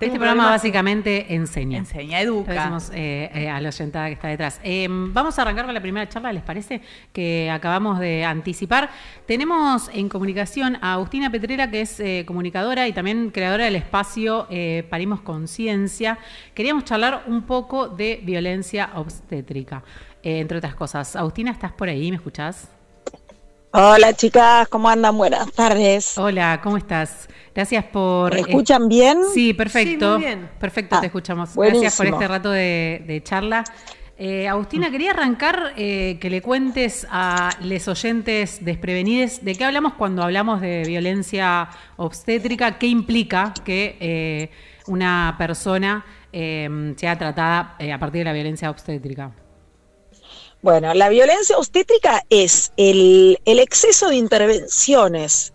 Este programa básicamente enseña. Enseña, educa. Decimos eh, eh, a la oyentada que está detrás. Eh, vamos a arrancar con la primera charla, ¿les parece? Que acabamos de anticipar. Tenemos en comunicación a Agustina Petrera, que es comunicadora y también creadora del espacio Parimos Conciencia. Queríamos charlar un poco de violencia obstétrica, entre otras cosas. Agustina, ¿estás por ahí? ¿Me escuchás? Hola chicas, ¿cómo andan? Buenas tardes. Hola, ¿cómo estás? Gracias por... ¿Me escuchan bien? Sí, perfecto. Sí, muy bien. Perfecto, te ah, escuchamos. Gracias por este rato de, charla. Eh, Agustina, quería arrancar eh, que le cuentes a los oyentes desprevenidos de qué hablamos cuando hablamos de violencia obstétrica, qué implica que eh, una persona sea tratada a partir de la violencia obstétrica. Bueno, la violencia obstétrica es el, exceso de intervenciones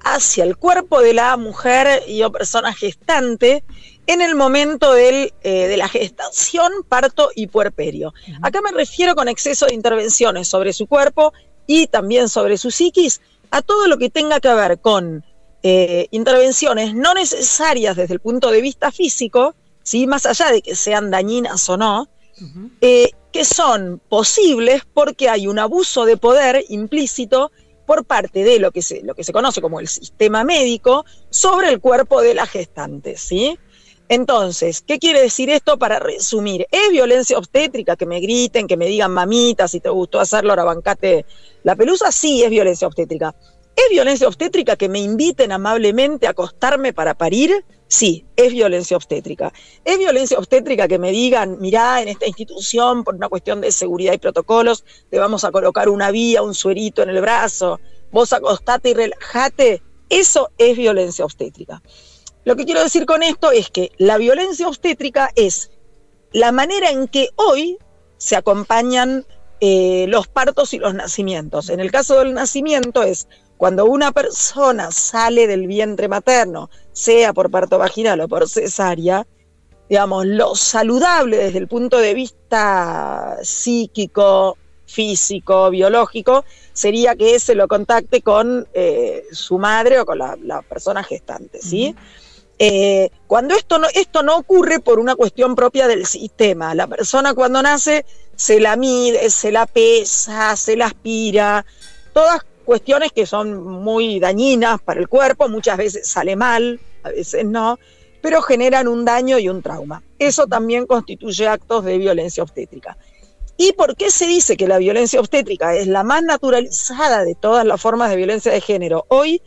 hacia el cuerpo de la mujer y o persona gestante en el momento eh, de la gestación, parto y puerperio. Acá me refiero con exceso de intervenciones sobre su cuerpo y también sobre su psiquis a todo lo que tenga que ver con eh, intervenciones no necesarias desde el punto de vista físico, ¿sí? más allá de que sean dañinas o no, que son posibles porque hay un abuso de poder implícito por parte de lo que se, lo que se conoce como el sistema médico sobre el cuerpo de la gestante, ¿sí? Entonces, ¿qué quiere decir esto para resumir? ¿Es violencia obstétrica que me griten, que me digan mamita, si te gustó hacerlo, ahora bancate la pelusa? Sí, es violencia obstétrica. ¿Es violencia obstétrica que me inviten amablemente a acostarme para parir? Sí, es violencia obstétrica. Es violencia obstétrica que me digan, mirá, en esta institución, por una cuestión de seguridad y protocolos, te vamos a colocar una vía, un suerito en el brazo, vos acostate y relájate. Eso es violencia obstétrica. Lo que quiero decir con esto es que la violencia obstétrica es la manera en que hoy se acompañan eh, los partos y los nacimientos. En el caso del nacimiento es cuando una persona sale del vientre materno, sea por parto vaginal o por cesárea, digamos, lo saludable desde el punto de vista psíquico, físico, biológico, sería que se lo contacte con eh, su madre o con la, persona gestante, ¿sí? Eh, cuando esto no, esto no ocurre por una cuestión propia del sistema, la persona cuando nace se la mide, se la pesa, se la aspira, todas cuestiones que son muy dañinas para el cuerpo, muchas veces sale mal, a veces no, pero generan un daño y un trauma. Eso también constituye actos de violencia obstétrica. ¿Y por qué se dice que la violencia obstétrica es la más naturalizada de todas las formas de violencia de género hoy?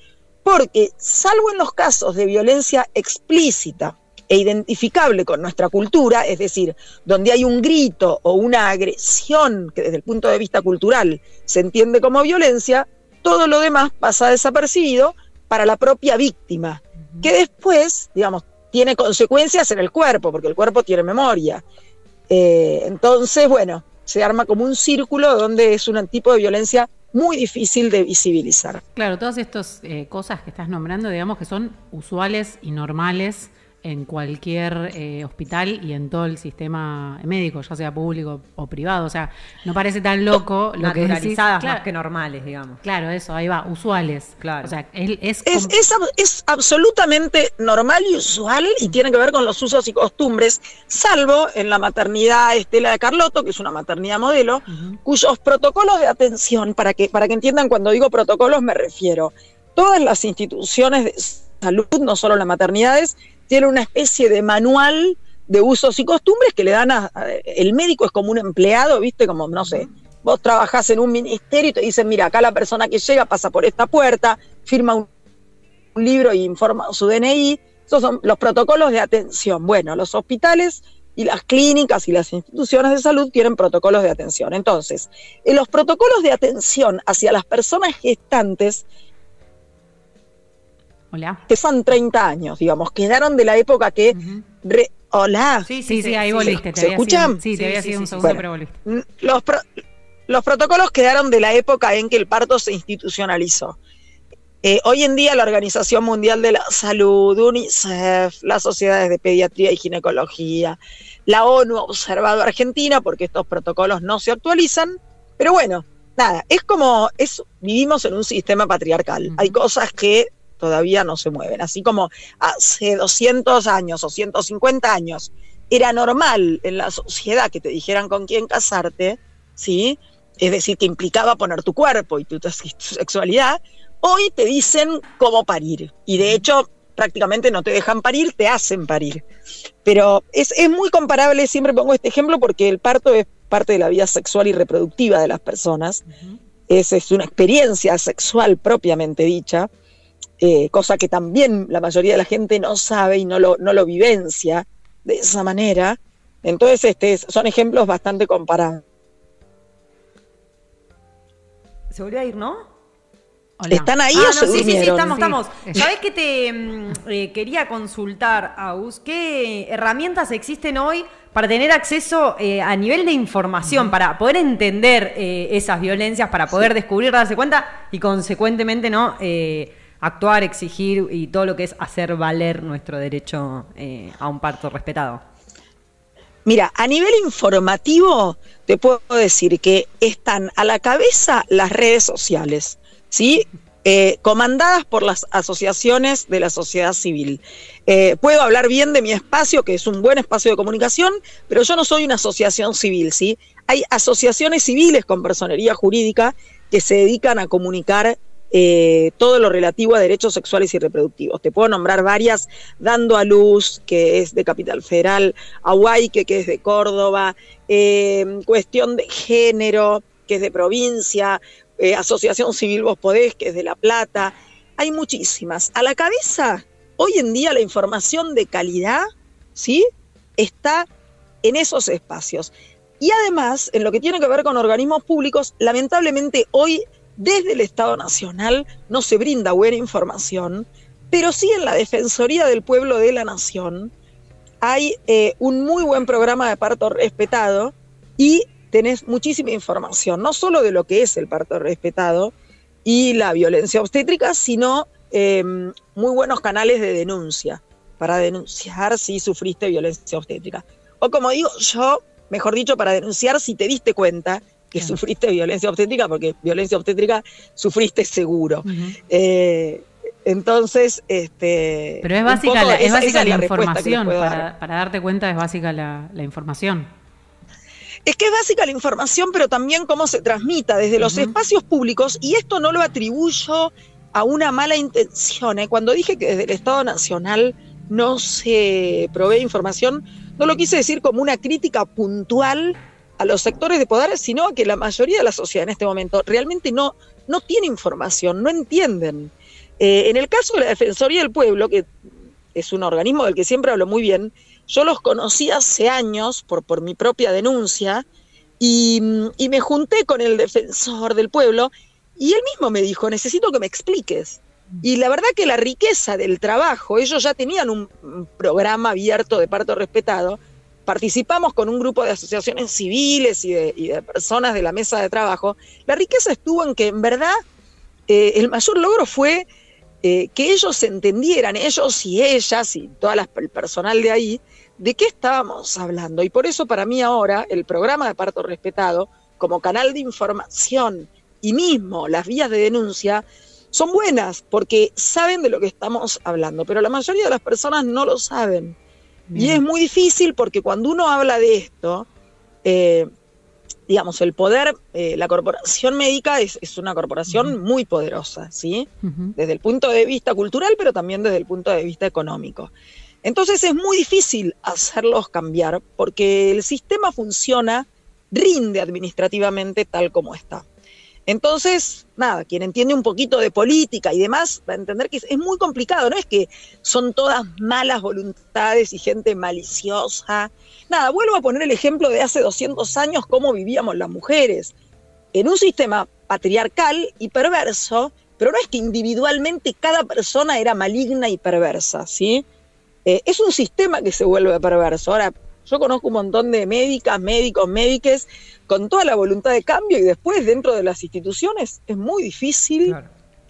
Porque, salvo en los casos de violencia explícita e identificable con nuestra cultura, es decir, donde hay un grito o una agresión que desde el punto de vista cultural se entiende como violencia, todo lo demás pasa desapercibido para la propia víctima, que después, digamos, tiene consecuencias en el cuerpo, porque el cuerpo tiene memoria. Eh, entonces, bueno, se arma como un círculo donde es un tipo de violencia muy difícil de visibilizar. Claro, todas estas eh, cosas que estás nombrando, digamos que son usuales y normales en cualquier eh, hospital y en todo el sistema médico, ya sea público o privado. O sea, no parece tan loco lo que decís. más que normales, digamos. Claro, eso, ahí va, usuales. Claro. O sea, es, es, es, absolutamente normal y usual y tiene que ver con los usos y costumbres, salvo en la maternidad Estela de Carlotto, que es una maternidad modelo, cuyos protocolos de atención, para que, para que entiendan cuando digo protocolos me refiero, todas las instituciones de salud, no solo las maternidades, tiene una especie de manual de usos y costumbres que le dan a, el médico es como un empleado, ¿viste? Como, no sé, vos trabajás en un ministerio y te dicen, mira, acá la persona que llega pasa por esta puerta, firma un, libro y informa su DNI. Esos son los protocolos de atención. Bueno, los hospitales y las clínicas y las instituciones de salud tienen protocolos de atención. Entonces, en los protocolos de atención hacia las personas gestantes Hola. Que son 30 años, digamos, quedaron de la época que... Hola. Sí, sí, sí, ahí volviste. ¿Se escuchan? sí, te había sido un segundo, pero volviste. Los, los protocolos quedaron de la época en que el parto se institucionalizó. Eh, hoy en día la Organización Mundial de la Salud, UNICEF, las sociedades de pediatría y ginecología, la ONU ha observado a Argentina porque estos protocolos no se actualizan, pero bueno, nada, es como, es, vivimos en un sistema patriarcal. Hay cosas que todavía no se mueven. Así como hace 200 años o 150 años era normal en la sociedad que te dijeran con quién casarte, ¿sí? Es decir, que implicaba poner tu cuerpo y tu, sexualidad, hoy te dicen cómo parir. Y de hecho, prácticamente no te dejan parir, te hacen parir. Pero es, muy comparable, siempre pongo este ejemplo porque el parto es parte de la vida sexual y reproductiva de las personas. es, es, una experiencia sexual propiamente dicha, eh, cosa que también la mayoría de la gente no sabe y no lo, no lo vivencia de esa manera. Entonces, este, son ejemplos bastante comparables. Se volvió a ir, ¿no? ¿Están ahí ah, o se sí, sí, sí, estamos, estamos. ¿Sabés que te mm, eh, quería consultar, Aus? ¿Qué herramientas existen hoy para tener acceso eh, a nivel de información, para poder entender eh, esas violencias, para poder descubrir, darse cuenta y consecuentemente no actuar, exigir y todo lo que es hacer valer nuestro derecho a un parto respetado? Mira, a nivel informativo te puedo decir que están a la cabeza las redes sociales. ¿sí? Eh, comandadas por las asociaciones de la sociedad civil. Eh, puedo hablar bien de mi espacio, que es un buen espacio de comunicación, pero yo no soy una asociación civil, ¿sí? Hay asociaciones civiles con personería jurídica que se dedican a comunicar eh, todo lo relativo a derechos sexuales y reproductivos. Te puedo nombrar varias, Dando a Luz, que es de Capital Federal, Aguayque, que es de Córdoba, Cuestión de Género, que es de provincia, eh, Asociación Civil Vos Podés, que es de La Plata, hay muchísimas. A la cabeza, hoy en día la información de calidad, ¿sí? Está en esos espacios. Y además, en lo que tiene que ver con organismos públicos, lamentablemente hoy desde el Estado Nacional no se brinda buena información, pero sí en la Defensoría del Pueblo de la Nación hay eh, un muy buen programa de parto respetado y tenés muchísima información, no solo de lo que es el parto respetado y la violencia obstétrica, sino em, muy buenos canales de denuncia para denunciar si sufriste violencia obstétrica. O como digo yo, mejor dicho, para denunciar si te diste cuenta que sufriste violencia obstétrica, porque violencia obstétrica sufriste seguro. Eh, entonces, este. Pero es básica, la, es básica la, información. Para, para, darte cuenta, es básica la, la información es que es básica la información, pero también cómo se transmita desde los espacios públicos, y esto no lo atribuyo a una mala intención. ¿eh? Cuando dije que desde el Estado Nacional no se provee información, no lo quise decir como una crítica puntual a los sectores de poder, sino a que la mayoría de la sociedad en este momento realmente no, no tiene información, no entienden. Eh, en el caso de la Defensoría del Pueblo, que es un organismo del que siempre hablo muy bien, yo los conocí hace años por, por mi propia denuncia y, me junté con el defensor del pueblo y él mismo me dijo, necesito que me expliques. Y la verdad que la riqueza del trabajo, ellos ya tenían un programa abierto de parto respetado, participamos con un grupo de asociaciones civiles y de, personas de la mesa de trabajo, la riqueza estuvo en que en verdad eh, el mayor logro fue eh, que ellos entendieran, ellos y ellas y todo el personal de ahí, de qué estábamos hablando. Y por eso para mí ahora el programa de parto respetado, como canal de información y mismo las vías de denuncia, son buenas porque saben de lo que estamos hablando, pero la mayoría de las personas no lo saben. Y es muy difícil porque cuando uno habla de esto, eh, digamos, el poder, eh, la corporación médica es, una corporación muy poderosa, ¿sí? Desde el punto de vista cultural, pero también desde el punto de vista económico. Entonces es muy difícil hacerlos cambiar porque el sistema funciona, rinde administrativamente tal como está. Entonces, nada, quien entiende un poquito de política y demás va a entender que es, muy complicado, no es que son todas malas voluntades y gente maliciosa. Nada, vuelvo a poner el ejemplo de hace 200 años, cómo vivíamos las mujeres. En un sistema patriarcal y perverso, pero no es que individualmente cada persona era maligna y perversa, ¿sí? Eh, es un sistema que se vuelve perverso. Ahora, yo conozco un montón de médicas, médicos, médiques con toda la voluntad de cambio y después dentro de las instituciones es muy difícil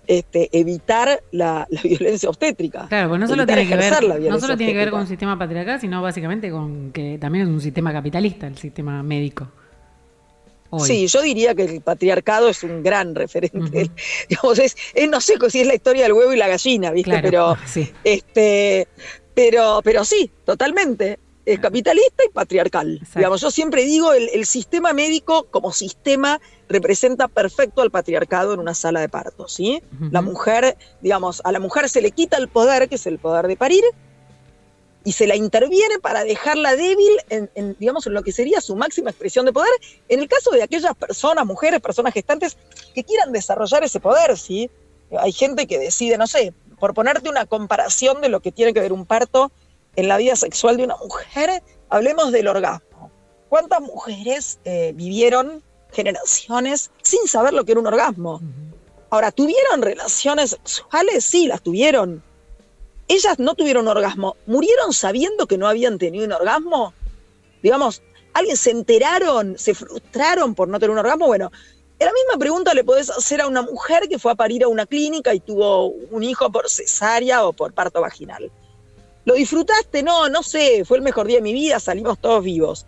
este, evitar la, violencia obstétrica. Claro, pues no solo tiene que ver, no solo tiene que ver con un sistema patriarcal, sino básicamente con que también es un sistema capitalista, el sistema médico. Sí, yo diría que el patriarcado es un gran referente. Digamos, es, no sé si es la historia del huevo y la gallina, ¿viste? pero, sí. este, pero, pero sí, totalmente. Es capitalista y patriarcal. Digamos, yo siempre digo, el, el, sistema médico como sistema representa perfecto al patriarcado en una sala de parto, ¿sí? La mujer, digamos, a la mujer se le quita el poder, que es el poder de parir, y se la interviene para dejarla débil en, digamos, en lo que sería su máxima expresión de poder, en el caso de aquellas personas, mujeres, personas gestantes, que quieran desarrollar ese poder, ¿sí? Hay gente que decide, no sé, por ponerte una comparación de lo que tiene que ver un parto en la vida sexual de una mujer, hablemos del orgasmo. ¿Cuántas mujeres eh, vivieron generaciones sin saber lo que era un orgasmo? Ahora, ¿tuvieron relaciones sexuales? Sí, las tuvieron ellas no tuvieron orgasmo, murieron sabiendo que no habían tenido un orgasmo. Digamos, alguien se enteraron, se frustraron por no tener un orgasmo. Bueno, la misma pregunta le podés hacer a una mujer que fue a parir a una clínica y tuvo un hijo por cesárea o por parto vaginal. ¿Lo disfrutaste? No, no sé, fue el mejor día de mi vida, salimos todos vivos.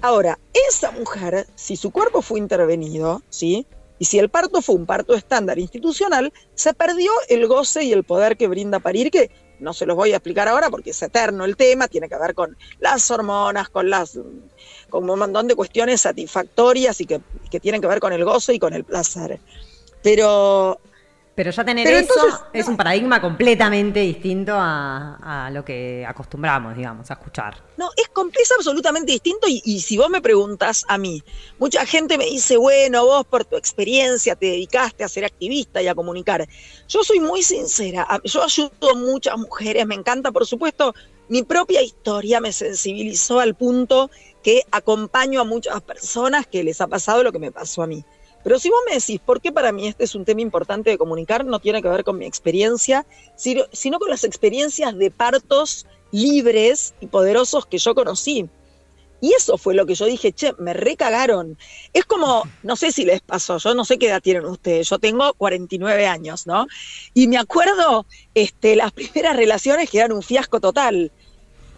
Ahora, esa mujer, si su cuerpo fue intervenido, ¿sí? Y si el parto fue un parto estándar institucional, se perdió el goce y el poder que brinda parir, que no se los voy a explicar ahora porque es eterno el tema, tiene que ver con las hormonas, con las con un montón de cuestiones satisfactorias y que, que tienen que ver con el gozo y con el placer. Pero pero ya tener eso es un paradigma completamente distinto a, lo que acostumbramos, digamos, a escuchar. No, es, es absolutamente distinto y, si vos me preguntas a mí, mucha gente me dice, bueno, vos por tu experiencia te dedicaste a ser activista y a comunicar. Yo soy muy sincera, yo ayudo a muchas mujeres, me encanta, por supuesto, mi propia historia me sensibilizó al punto que acompaño a muchas personas que les ha pasado lo que me pasó a mí. Pero si vos me decís, ¿por qué para mí este es un tema importante de comunicar? No tiene que ver con mi experiencia, sino con las experiencias de partos libres y poderosos que yo conocí. Y eso fue lo que yo dije, che, me recagaron. Es como, no sé si les pasó, yo no sé qué edad tienen ustedes, yo tengo 49 años, ¿no? Y me acuerdo este, las primeras relaciones que eran un fiasco total.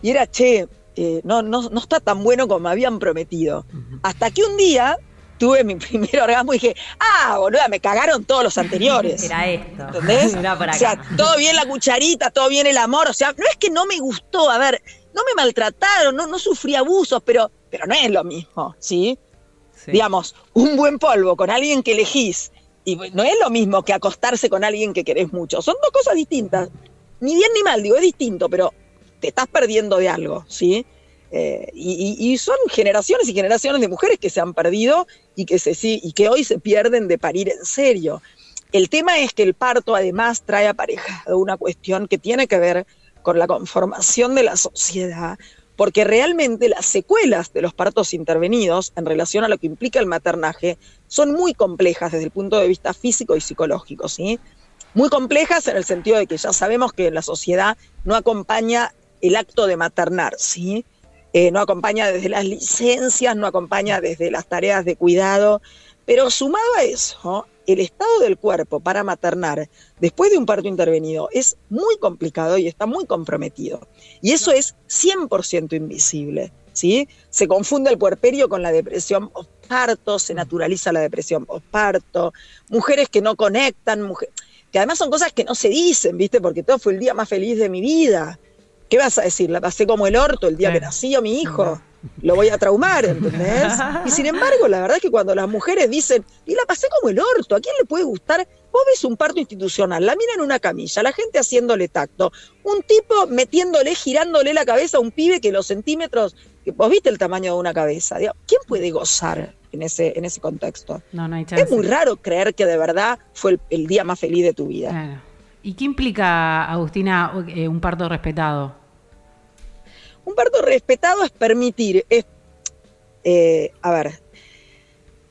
Y era, che, eh, no, no, no está tan bueno como me habían prometido. Hasta que un día tuve mi primer orgasmo y dije, ah, boluda, me cagaron todos los anteriores. Era esto. ¿Entendés? O sea, todo bien la cucharita, todo bien el amor. O sea, no es que no me gustó, a ver, no me maltrataron, no, no sufrí abusos, pero, pero no es lo mismo, ¿sí? Digamos, un buen polvo con alguien que elegís, y no es lo mismo que acostarse con alguien que querés mucho. Son dos cosas distintas. Ni bien ni mal, digo, es distinto, pero te estás perdiendo de algo, ¿sí? Eh, y, son generaciones y generaciones de mujeres que se han perdido y que, se, y que hoy se pierden de parir en serio. El tema es que el parto además trae aparejado una cuestión que tiene que ver con la conformación de la sociedad, porque realmente las secuelas de los partos intervenidos en relación a lo que implica el maternaje son muy complejas desde el punto de vista físico y psicológico, ¿sí? Muy complejas en el sentido de que ya sabemos que la sociedad no acompaña el acto de maternar, ¿sí? Eh, no acompaña desde las licencias, no acompaña desde las tareas de cuidado, pero sumado a eso, el estado del cuerpo para maternar después de un parto intervenido es muy complicado y está muy comprometido. Y eso es 100% invisible. ¿sí? Se confunde el puerperio con la depresión postparto, se naturaliza la depresión postparto, mujeres que no conectan, que además son cosas que no se dicen, ¿viste? Porque todo fue el día más feliz de mi vida. ¿Qué vas a decir? La pasé como el orto el día que nació mi hijo. Lo voy a traumar, ¿entendés? Y sin embargo, la verdad es que cuando las mujeres dicen, y la pasé como el orto, ¿a quién le puede gustar? Vos ves un parto institucional, la mina en una camilla, la gente haciéndole tacto, un tipo metiéndole, girándole la cabeza a un pibe que los centímetros, que vos viste el tamaño de una cabeza. ¿Quién puede gozar en ese, en ese contexto? No, no hay chance. Es muy raro creer que de verdad fue el, día más feliz de tu vida. ¿Y qué implica, Agustina, eh, un parto respetado? Un parto respetado es permitir, es, eh, a ver,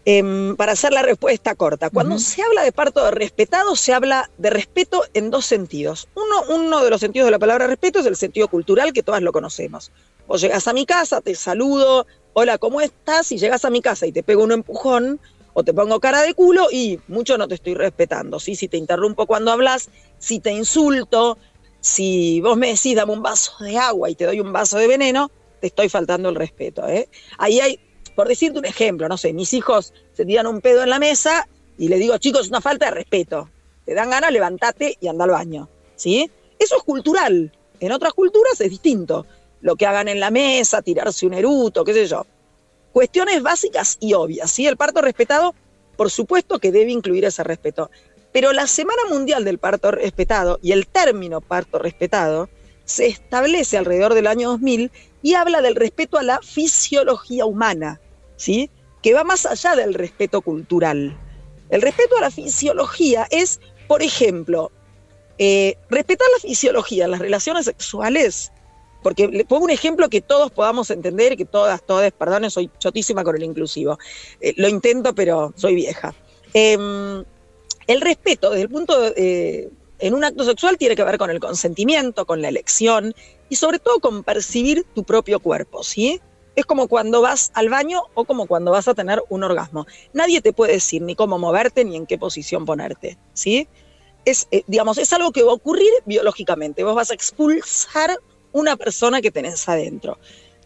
em, para hacer la respuesta corta, cuando se habla de parto respetado, se habla de respeto en dos sentidos. Uno, uno de los sentidos de la palabra respeto es el sentido cultural, que todas lo conocemos. Vos llegas a mi casa, te saludo, hola, ¿cómo estás? Y llegas a mi casa y te pego un empujón, o te pongo cara de culo y mucho no te estoy respetando. ¿sí? Si te interrumpo cuando hablas, si te insulto, si vos me decís dame un vaso de agua y te doy un vaso de veneno, te estoy faltando el respeto. ¿eh? Ahí hay, por decirte un ejemplo, no sé, mis hijos se tiran un pedo en la mesa y le digo, chicos, es una falta de respeto. Te dan ganas, levántate y anda al baño. ¿Sí? Eso es cultural. En otras culturas es distinto. Lo que hagan en la mesa, tirarse un eruto, qué sé yo. Cuestiones básicas y obvias. ¿sí? El parto respetado, por supuesto que debe incluir ese respeto. Pero la Semana Mundial del Parto Respetado y el término parto respetado se establece alrededor del año 2000 y habla del respeto a la fisiología humana, ¿sí? que va más allá del respeto cultural. El respeto a la fisiología es, por ejemplo, eh, respetar la fisiología en las relaciones sexuales, porque le pongo un ejemplo que todos podamos entender, que todas, todas, perdón, soy chotísima con el inclusivo. Eh, lo intento, pero soy vieja. Em, el respeto, desde el punto de, eh, en un acto sexual tiene que ver con el consentimiento, con la elección y sobre todo con percibir tu propio cuerpo, ¿sí? Es como cuando vas al baño o como cuando vas a tener un orgasmo. Nadie te puede decir ni cómo moverte ni en qué posición ponerte, ¿sí? Es, eh, digamos, es algo que va a ocurrir biológicamente. Vos vas a expulsar una persona que tenés adentro.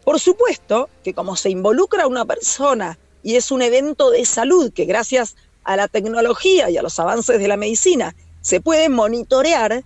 Por supuesto que como se involucra una persona y es un evento de salud que gracias a la tecnología y a los avances de la medicina se puede monitorear,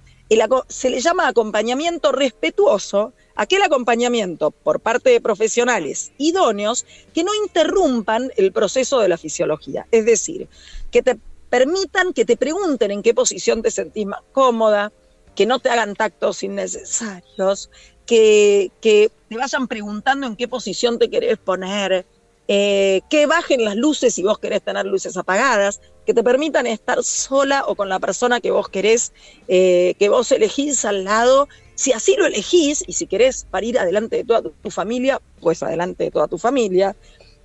se le llama acompañamiento respetuoso, aquel acompañamiento por parte de profesionales idóneos que no interrumpan el proceso de la fisiología. Es decir, que te permitan que te pregunten en qué posición te sentís más cómoda, que no te hagan tactos innecesarios, que, que te vayan preguntando en qué posición te querés poner, eh, que bajen las luces si vos querés tener luces apagadas, que te permitan estar sola o con la persona que vos querés, eh, que vos elegís al lado. Si así lo elegís y si querés parir adelante de toda tu, familia, pues adelante de toda tu familia.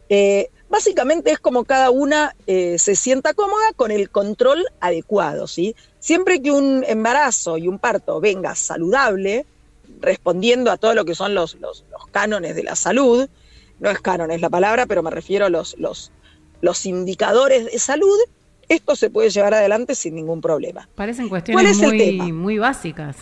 Eh, básicamente es como cada una se sienta cómoda con el control adecuado, ¿sí? Siempre que un embarazo y un parto venga saludable, respondiendo a todo lo que son los, los, cánones de la salud, no es canon, es la palabra, pero me refiero a los, los, los indicadores de salud, esto se puede llevar adelante sin ningún problema. Parecen cuestiones muy, muy básicas.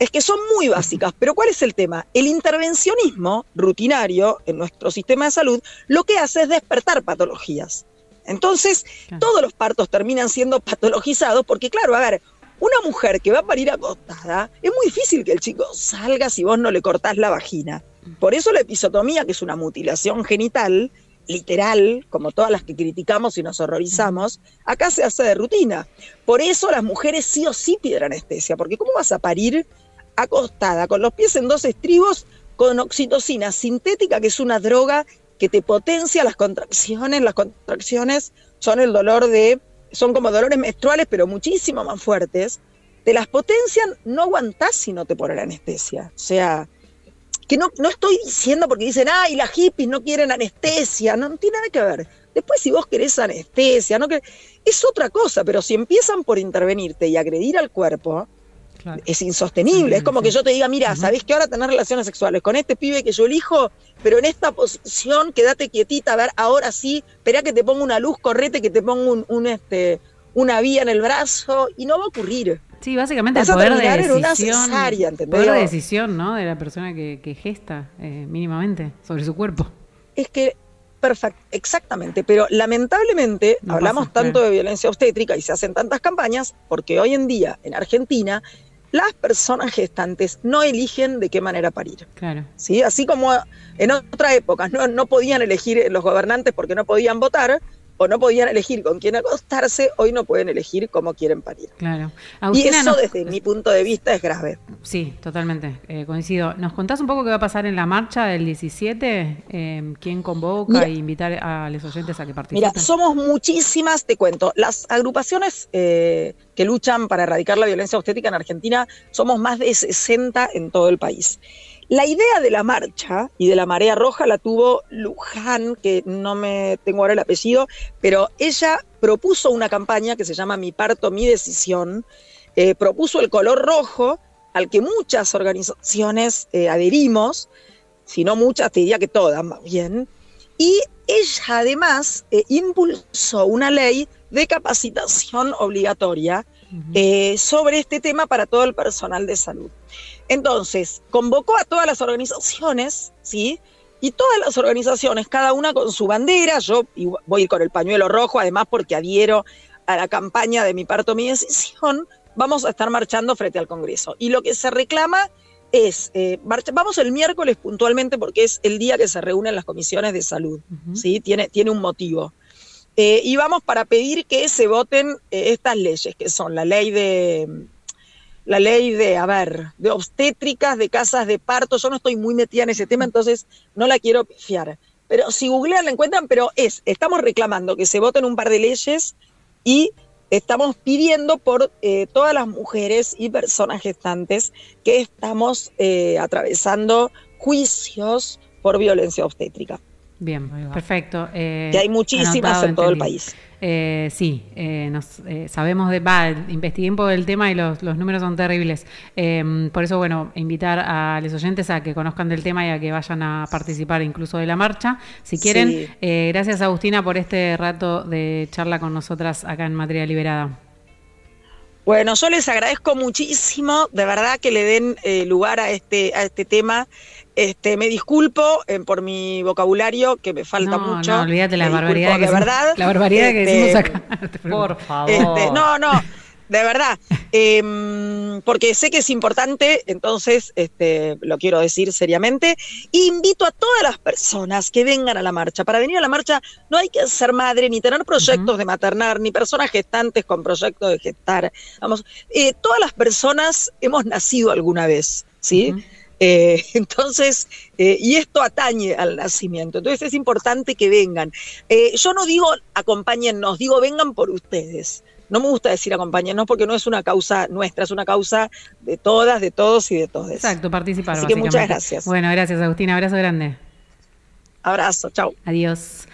Es que son muy básicas, pero ¿cuál es el tema? El intervencionismo rutinario en nuestro sistema de salud lo que hace es despertar patologías. Entonces, todos los partos terminan siendo patologizados porque, claro, a ver, una mujer que va a parir acostada, es muy difícil que el chico salga si vos no le cortás la vagina. Por eso la episotomía, que es una mutilación genital, literal, como todas las que criticamos y nos horrorizamos, acá se hace de rutina. Por eso las mujeres sí o sí piden anestesia, porque ¿cómo vas a parir acostada, con los pies en dos estribos, con oxitocina sintética, que es una droga que te potencia las contracciones? Las contracciones son el dolor de son como dolores menstruales, pero muchísimo más fuertes, te las potencian, no aguantás si no te ponen anestesia. O sea, que no, no estoy diciendo porque dicen, ay, las hippies no quieren anestesia, no, tiene nada que ver. Después si vos querés anestesia, no que es otra cosa, pero si empiezan por intervenirte y agredir al cuerpo, es insostenible. es como que yo te diga, mira, ¿sabés que ahora tener relaciones sexuales con este pibe que yo elijo? Pero en esta posición, quédate quietita, a ver, ahora sí, espera que te ponga una luz, correte, que te ponga un, este, una vía en el brazo, y no va a ocurrir. Sí, básicamente el poder de decisión, poder de decisión, ¿no? De la persona que, gesta eh, mínimamente sobre su cuerpo. Es que Perfecto, exactamente, pero lamentablemente hablamos tanto de violencia obstétrica y se hacen tantas campañas porque hoy en día en Argentina las personas gestantes no eligen de qué manera parir. Claro. ¿sí? Así como en otras épocas no, no podían elegir los gobernantes porque no podían votar, o no podían elegir con quién acostarse, hoy no pueden elegir cómo quieren parir. Claro. y eso desde mi punto de vista es grave. Sí, totalmente, eh, coincido. ¿Nos contás un poco qué va a pasar en la marcha del 17? Eh, ¿Quién convoca e invitar a los oyentes a que participen? Mira, somos muchísimas, te cuento. Las agrupaciones eh, que luchan para erradicar la violencia obstétrica en Argentina somos más de 60 en todo el país. La idea de la marcha y de la marea roja la tuvo Luján, que no me tengo ahora el apellido, pero ella propuso una campaña que se llama Mi parto, mi decisión, eh, propuso el color rojo al que muchas organizaciones eh, adherimos, si no muchas, te diría que todas más bien, y ella además eh, impulsó una ley de capacitación obligatoria sobre este tema para todo el personal de salud. Entonces, convocó a todas las organizaciones, ¿sí? y todas las organizaciones, cada una con su bandera, yo voy a ir con el pañuelo rojo, además porque adhiero a la campaña de mi parto, mi decisión, vamos a estar marchando frente al Congreso. Y lo que se reclama es, eh, vamos el miércoles puntualmente porque es el día que se reúnen las comisiones de salud, ¿sí? Tiene, tiene un motivo. Eh, y vamos para pedir que se voten eh, estas leyes, que son la ley de la ley de, a ver, de obstétricas, de casas de parto. Yo no estoy muy metida en ese tema, entonces no la quiero fiar. Pero si googlean la encuentran, pero es, estamos reclamando que se voten un par de leyes y estamos pidiendo por eh, todas las mujeres y personas gestantes que estamos eh, atravesando juicios por violencia obstétrica. Bien, perfecto. Eh, que hay muchísimas en todo el país. Eh, sí, eh, nos, sabemos de, va, investigué un poco el tema y los, números son terribles. por eso, bueno, invitar a los oyentes a que conozcan del tema y a que vayan a participar incluso de la marcha. Si quieren, gracias Agustina por este rato de charla con nosotras acá en Materia Liberada. Bueno, yo les agradezco muchísimo, de verdad que le den lugar a este, a este tema este, me disculpo eh, por mi vocabulario, que me falta mucho. No, olvídate la barbaridad que de verdad. La barbaridad que decimos este, acá. por favor. Este, no, no, de verdad. Em, porque sé que es importante, entonces este, lo quiero decir seriamente. Invito a todas las personas que vengan a la marcha. Para venir a la marcha no hay que ser madre, ni tener proyectos de maternar, ni personas gestantes con proyectos de gestar. Vamos, eh, todas las personas hemos nacido alguna vez, ¿sí? Eh, entonces, eh, y esto atañe al nacimiento. Entonces es importante que vengan. Eh, yo no digo acompáñennos, digo vengan por ustedes. No me gusta decir acompáñennos porque no es una causa nuestra, es una causa de todas, de todos y de todos. Exacto, participar. Así que muchas gracias. Bueno, gracias Agustina, abrazo grande. Abrazo, chao. Adiós.